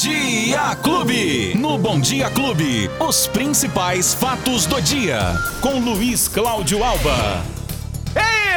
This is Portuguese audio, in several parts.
Dia Clube. No Bom Dia Clube, os principais fatos do dia. Com Luiz Cláudio Alba.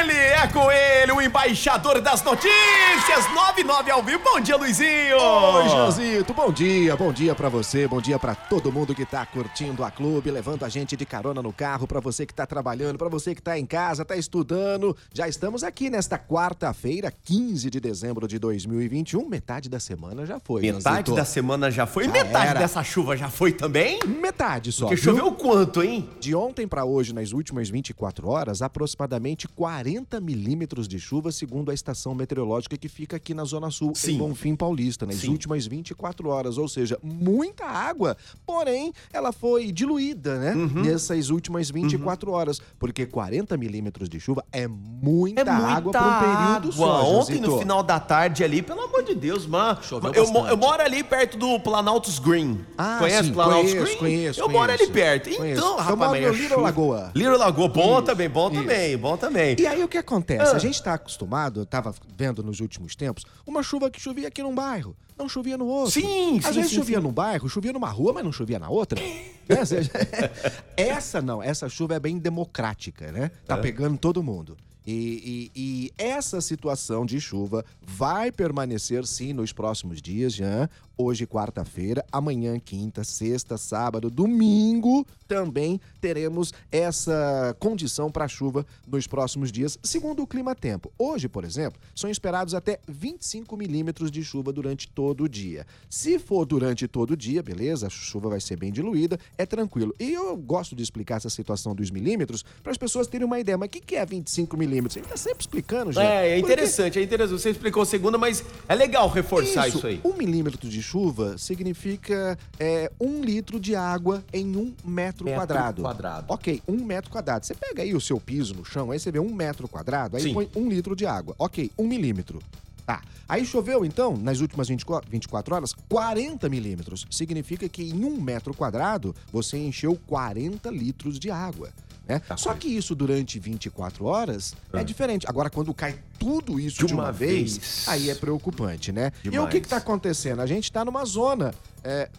Ele é com ele, o embaixador das notícias, 99 ao vivo. Bom dia, Luizinho! Oi, Joãozito, bom dia, bom dia pra você, bom dia pra todo mundo que tá curtindo a clube, levando a gente de carona no carro, pra você que tá trabalhando, pra você que tá em casa, tá estudando. Já estamos aqui nesta quarta-feira, 15 de dezembro de 2021, metade da semana já foi. Metade Joãozito. da semana já foi, Já metade era. dessa chuva já foi também? Metade só. Porque viu? choveu quanto, hein? De ontem para hoje, nas últimas 24 horas, aproximadamente 40 milímetros de chuva, segundo a estação meteorológica que fica aqui na Zona Sul, Sim. em Bonfim Paulista, nas Sim. últimas 24 horas. Ou seja, muita água, porém, ela foi diluída, né? Uhum. Nessas últimas 24 horas. Porque 40 milímetros de chuva é muita, É muita água para um período água. só. Ontem, no final da tarde ali, pelo amor de Deus, mano. Eu, mo- eu moro ali perto do Planaltos Green. Ah, Conhece sim, Planaltos conheço, Green? conheço, Eu moro ali perto. Conheço. Então, Eu rapaz, moro mas no a Little Lagoa. Little Lagoa, bom Isso, também, bom isso. também, bom também. E aí o que acontece? Ah. A gente está acostumado, eu tava vendo nos últimos tempos, uma chuva que chovia aqui num bairro, não chovia no outro. Sim, Às sim, vezes sim, chovia sim. num bairro, chovia numa rua, mas não chovia na outra. Né? Essa não, essa chuva é bem democrática, né? Tá pegando todo mundo. E, e- e essa situação de chuva vai permanecer sim nos próximos dias, já. Hoje, quarta-feira, amanhã, quinta, sexta, sábado, domingo, também teremos essa condição para chuva nos próximos dias, segundo o Clima Tempo. Hoje, por exemplo, são esperados até 25 milímetros de chuva durante todo o dia. Se for durante todo o dia, beleza, a chuva vai ser bem diluída, é tranquilo. E eu gosto de explicar essa situação dos milímetros para as pessoas terem uma ideia. Mas o que que é 25 milímetros? A gente tá sempre explicando, já. É, é interessante, é interessante. Você explicou a segunda, mas é legal reforçar isso, aí. Um milímetro de chuva significa é, um litro de água em um metro, Metro quadrado. quadrado. Ok, um metro quadrado. Você pega aí o seu piso no chão, aí você vê um metro quadrado, aí Sim. põe um litro de água. Ok, um milímetro. Tá. Aí choveu, então, nas últimas 24 24 horas, 40 milímetros. Significa que em um metro quadrado, você encheu 40 litros de água. Né? Tá Só que isso durante 24 horas Ah. é diferente. Agora, quando cai tudo isso de, uma, vez, aí é preocupante, né? E o Demais. que, que tá acontecendo? A gente tá numa zona. é,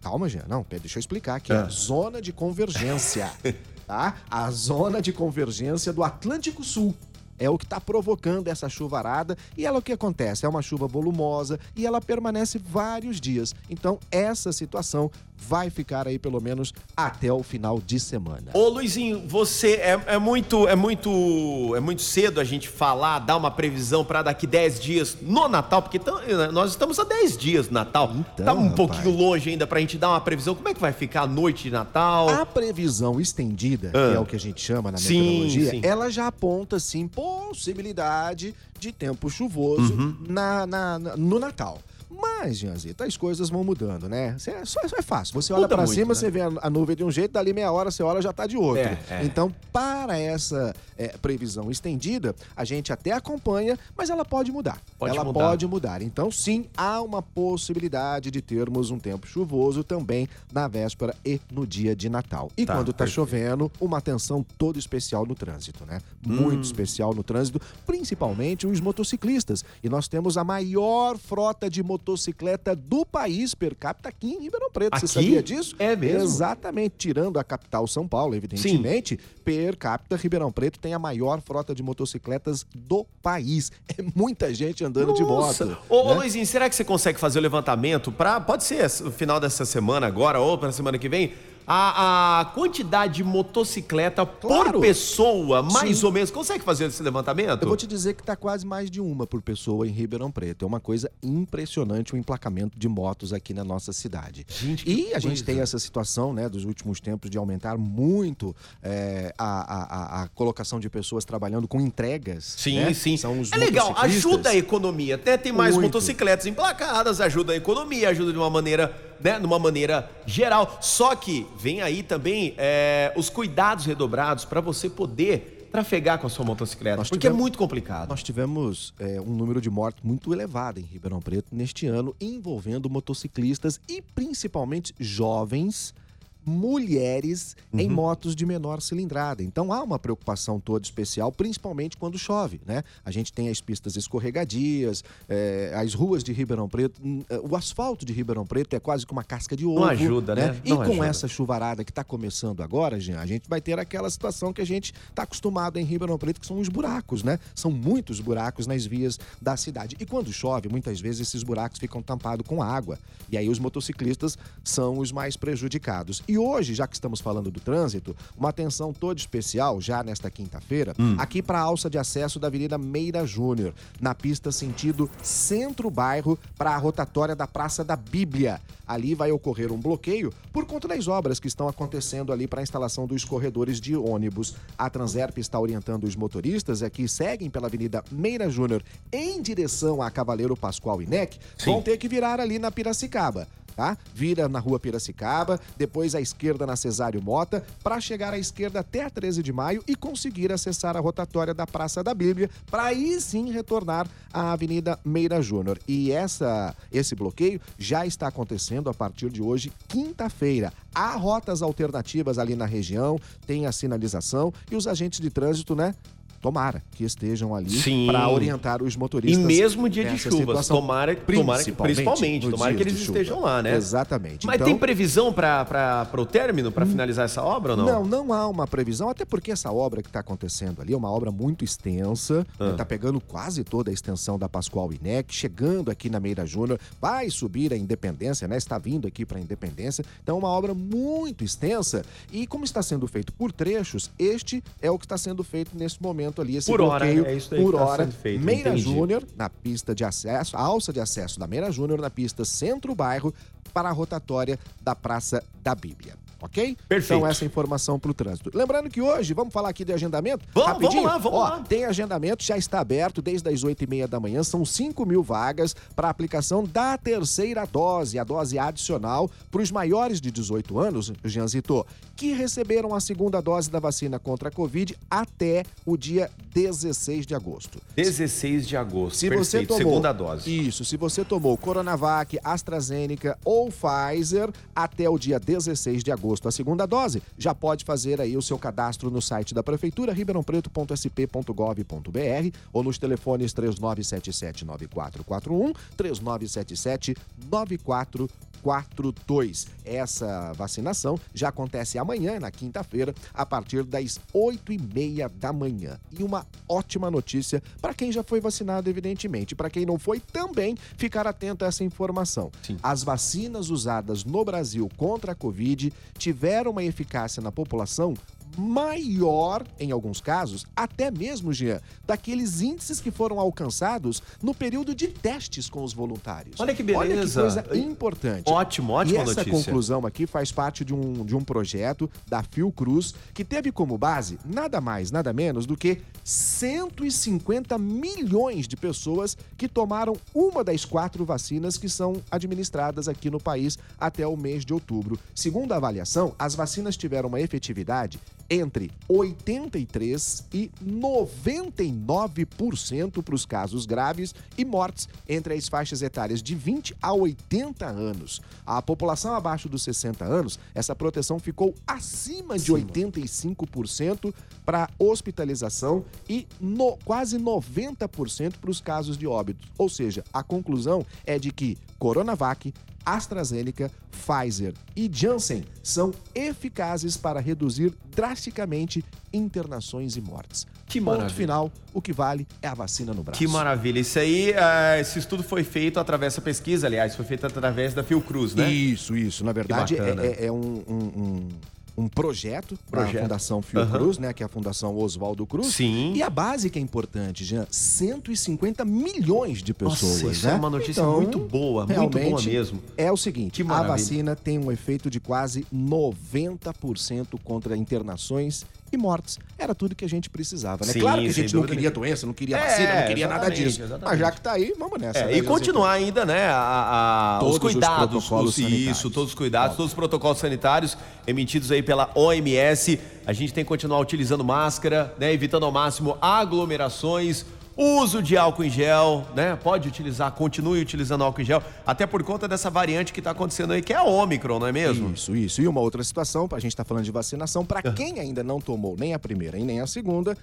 Calma, Jean. Não, deixa eu explicar aqui. Ah. Zona de convergência. tá? A zona de convergência do Atlântico Sul. É o que está provocando essa chuvarada. E ela o que acontece? É uma chuva volumosa e ela permanece vários dias. Então, essa situação vai ficar aí pelo menos até o final de semana. Ô Luizinho, você é, é muito é muito é muito cedo a gente falar, dar uma previsão pra daqui 10 dias no Natal, porque nós estamos a 10 dias do Natal. Então, tá um rapaz. pouquinho longe ainda pra gente dar uma previsão. Como é que vai ficar a noite de Natal? A previsão estendida, Ah. que é o que a gente chama na Sim, meteorologia, sim. ela já aponta, sim, possibilidade de tempo chuvoso Uhum. na, na- na- no Natal. Mas, Janzita, as coisas vão mudando, né? Cê- É, só, só é fácil. Você olha muito, cima, né? você vê a, a nuvem de um jeito, dali meia hora você olha já tá de outro. É, é. Então, para essa é, previsão estendida, a gente até acompanha, mas ela pode mudar. Pode ela mudar. pode mudar. Então, sim, há uma possibilidade de termos um tempo chuvoso também na véspera e no dia de Natal. E Tá, quando tá perfeito. chovendo, uma atenção toda especial no trânsito, né? Muito Hum. especial no trânsito, principalmente os motociclistas. E nós temos a maior frota de motocicleta do país per capita aqui em Ribeirão Preto. Aqui? Você sabia disso? É mesmo? Exatamente. Tirando a capital São Paulo, evidentemente, per capita Ribeirão Preto tem a maior frota de motocicletas do país. É muita gente andando de Nossa. moto. Ô, ô, né? Luizinho, será que você consegue fazer o levantamento para pode ser no final dessa semana agora ou para semana que vem? A, a quantidade de motocicleta por Claro. pessoa, mais Sim. ou menos, consegue fazer esse levantamento? Eu vou te dizer que tá quase mais de uma por pessoa em Ribeirão Preto. É uma coisa impressionante o emplacamento de motos aqui na nossa cidade. Gente, e a gente tem essa situação, né, dos últimos tempos de aumentar muito é, a, a- a- colocação de pessoas trabalhando com entregas. Sim, né? sim. São os é legal, ajuda a economia. Até tem mais Muito. motocicletas emplacadas, ajuda a economia, ajuda de uma maneira, né, de uma maneira geral. Só que vem aí também é, os cuidados redobrados para você poder trafegar com a sua motocicleta, Nós porque tivemos- é muito complicado. Nós tivemos é, um número de mortes muito elevado em Ribeirão Preto neste ano, envolvendo motociclistas e principalmente jovens mulheres em motos de menor cilindrada. Então há uma preocupação toda especial, principalmente quando chove, né? A gente tem as pistas escorregadias, eh, as ruas de Ribeirão Preto, eh, o asfalto de Ribeirão Preto é quase que uma casca de ovo. ajuda, né? E Não com ajuda. essa chuvarada que está começando agora, Jean, a gente vai ter aquela situação que a gente está acostumado em Ribeirão Preto, que são os buracos, né? São muitos buracos nas vias da cidade. E quando chove, muitas vezes esses buracos ficam tampados com água. E aí os motociclistas são os mais prejudicados. E hoje, já que estamos falando do trânsito, uma atenção toda especial, já nesta quinta-feira, aqui para a alça de acesso da Avenida Meira Júnior, na pista sentido centro-bairro para a rotatória da Praça da Bíblia. Ali vai ocorrer um bloqueio por conta das obras que estão acontecendo ali para a instalação dos corredores de ônibus. A Transerp está orientando os motoristas é que seguem pela Avenida Meira Júnior em direção a Cavaleiro Pascoal e NEC, vão ter que virar ali na Piracicaba. Tá? Vira na rua Piracicaba, depois à esquerda na Cesário Mota, para chegar à esquerda até a 13 de maio e conseguir acessar a rotatória da Praça da Bíblia, para aí sim retornar à Avenida Meira Júnior. E essa, esse bloqueio já está acontecendo a partir de hoje, quinta-feira. Há rotas alternativas ali na região, tem a sinalização e os agentes de trânsito, né? Tomara que estejam ali para orientar os E motoristas. mesmo dia de chuvas, tomara, tomara principalmente, nos tomara que eles estejam lá, né? Exatamente. Mas Então, tem previsão para o término, para finalizar essa obra ou não? não, não há uma previsão, até porque essa obra que está acontecendo ali é uma obra muito extensa, Ah. está pegando quase toda a extensão da Pascoal Inec, chegando aqui na Meira Júnior, vai subir a Independência, né? Está vindo aqui para a Independência. Então, é uma obra muito extensa e como está sendo feito por trechos, este é o que está sendo feito nesse momento ali, esse Por hora, bloqueio é isso aí por tá hora. feito, Meira. Júnior, na pista de acesso, alça de acesso da Meira Júnior, na pista Centro-Bairro, para a rotatória da Praça da Bíblia. Ok? Perfeito. Então, essa informação para o trânsito. Lembrando que hoje, vamos falar aqui de agendamento? Vamos, Rapidinho? vamos lá, vamos Ó, lá. Tem agendamento, já está aberto desde as 8 e meia da manhã. São 5 mil vagas para aplicação da terceira dose, a dose adicional para os maiores de 18 anos, Janzito, que receberam a segunda dose da vacina contra a Covid até o dia 16 de agosto. 16 de agosto. Se Perfeito, você tomou segunda dose. Isso, se você tomou Coronavac, AstraZeneca ou Pfizer até o dia 16 de agosto, a segunda dose, já pode fazer aí o seu cadastro no site da prefeitura ribeirãopreto.sp.gov.br ou nos telefones 3977-9441, 3977-9442. Essa vacinação já acontece amanhã, na quinta-feira, a partir das 8 e meia da manhã. E uma ótima notícia para quem já foi vacinado, evidentemente. Para quem não foi, também ficar atento a essa informação. Sim. As vacinas usadas no Brasil contra a Covid tiveram uma eficácia na população maior, em alguns casos, até mesmo, Jean, daqueles índices que foram alcançados no período de testes com os voluntários. Olha que Olha que beleza. coisa importante. Ótimo, ótima e essa notícia. conclusão aqui faz parte de um, de um projeto da Fiocruz que teve como base nada mais, nada menos do que 150 milhões de pessoas que tomaram uma das quatro vacinas que são administradas aqui no país até o mês de outubro. Segundo a avaliação, as vacinas tiveram uma efetividade entre 83 e 99% para os casos graves e mortes entre as faixas etárias de 20 a 80 anos. A população abaixo dos 60 anos, essa proteção ficou acima de 85% para hospitalização e no- quase 90% para os casos de óbito. Ou seja, a conclusão é de que Coronavac, AstraZeneca, Pfizer e Janssen são eficazes para reduzir drasticamente internações e mortes. Que Ponto maravilha. final, o que vale é a vacina no braço. Que maravilha. Isso aí, ah, esse estudo foi feito através dessa pesquisa, aliás, foi feito através da Fiocruz, né? Isso, isso. Na verdade, é, é- é um, um- um- um projeto, da Projeto. Fundação Fiocruz, né? Que é a Fundação Oswaldo Cruz. Sim. E a base que é importante, Jean, 150 milhões de pessoas, Nossa, isso né? é uma notícia Então, muito boa, muito boa mesmo. É o seguinte, a vacina tem um efeito de quase 90% contra internações e mortes. Era tudo que a gente precisava, né? Sim, claro que a gente não dúvida queria doença, não queria É, vacina, não queria nada exatamente, disso. Mas exatamente. já que tá aí, vamos nessa. É, né, e José? continuar ainda, né, a, a- Todos os os cuidados, protocolos os- isso, todos os cuidados, todos os protocolos sanitários emitidos aí pela OMS. A gente tem que continuar utilizando máscara, né, evitando ao máximo aglomerações. Uso de álcool em gel, né? Pode utilizar, continue utilizando álcool em gel, até por conta dessa variante que está acontecendo aí, que é a Ômicron, não é mesmo? Isso, isso. E uma outra situação, a gente está falando de vacinação, para quem ainda não tomou nem a primeira e nem a segunda,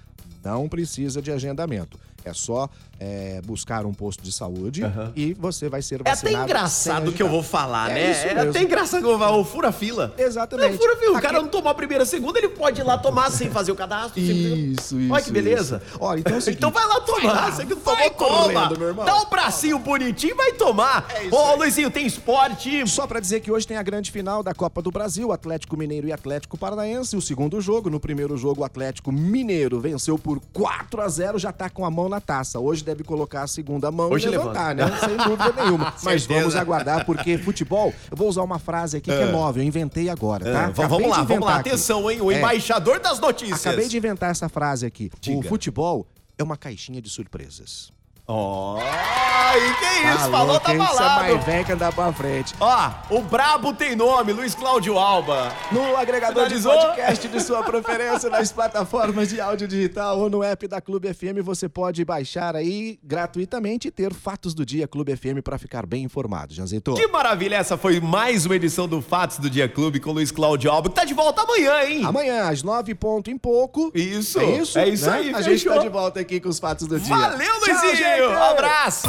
não precisa de agendamento. É só é, buscar um posto de saúde Aham. e você vai ser É vacinado. até engraçado o que eu vou falar, É né? isso É mesmo. até engraçado que eu vou falar, o fura-fila. Exatamente. É fura-fila. O Aqui- cara não tomou a primeira, a segunda, ele pode ir lá tomar sem fazer o cadastro. sem- Isso, isso. Olha que beleza. isso. Olha, então é o seguinte, Então vai lá tomar. Você que não tomou, vai toma. correndo. Dá um bracinho bonitinho e vai tomar. É isso Ô, aí. Luizinho, tem esporte. Só pra dizer que hoje tem a grande final da Copa do Brasil, Atlético Mineiro e Atlético Paranaense. O segundo jogo, no primeiro jogo, o Atlético Mineiro venceu por 4 a 0 já tá com a mão na taça. Hoje deve colocar a segunda mão Hoje e levantar, levanta. né? Sem dúvida nenhuma. Mas vamos aguardar, porque futebol, eu vou usar uma frase aqui que é nova, eu inventei agora, tá? Ah, vamos lá, vamos lá. aqui. Atenção, hein? O É. embaixador das notícias. Acabei de inventar essa frase aqui. Diga. O futebol é uma caixinha de surpresas. Ó, e que isso? Falou, tá quem Isso é falado. mais velho que andar pra frente. Ó, o brabo tem nome, Luiz Cláudio Alba. No agregador Finalizou? de podcast de sua preferência, nas plataformas de áudio digital ou no app da Clube FM, você pode baixar aí gratuitamente e ter fatos do dia Clube FM para ficar bem informado, Janzito. Que maravilha, essa foi mais uma edição do Fatos do Dia Clube com Luiz Cláudio Alba, que tá de volta amanhã, hein? Amanhã, às nove ponto em pouco. Isso, É isso? é isso né? aí, A gente fechou. tá de volta aqui com os fatos do dia. Valeu, Tchau, Luizinho! gente! Abraço!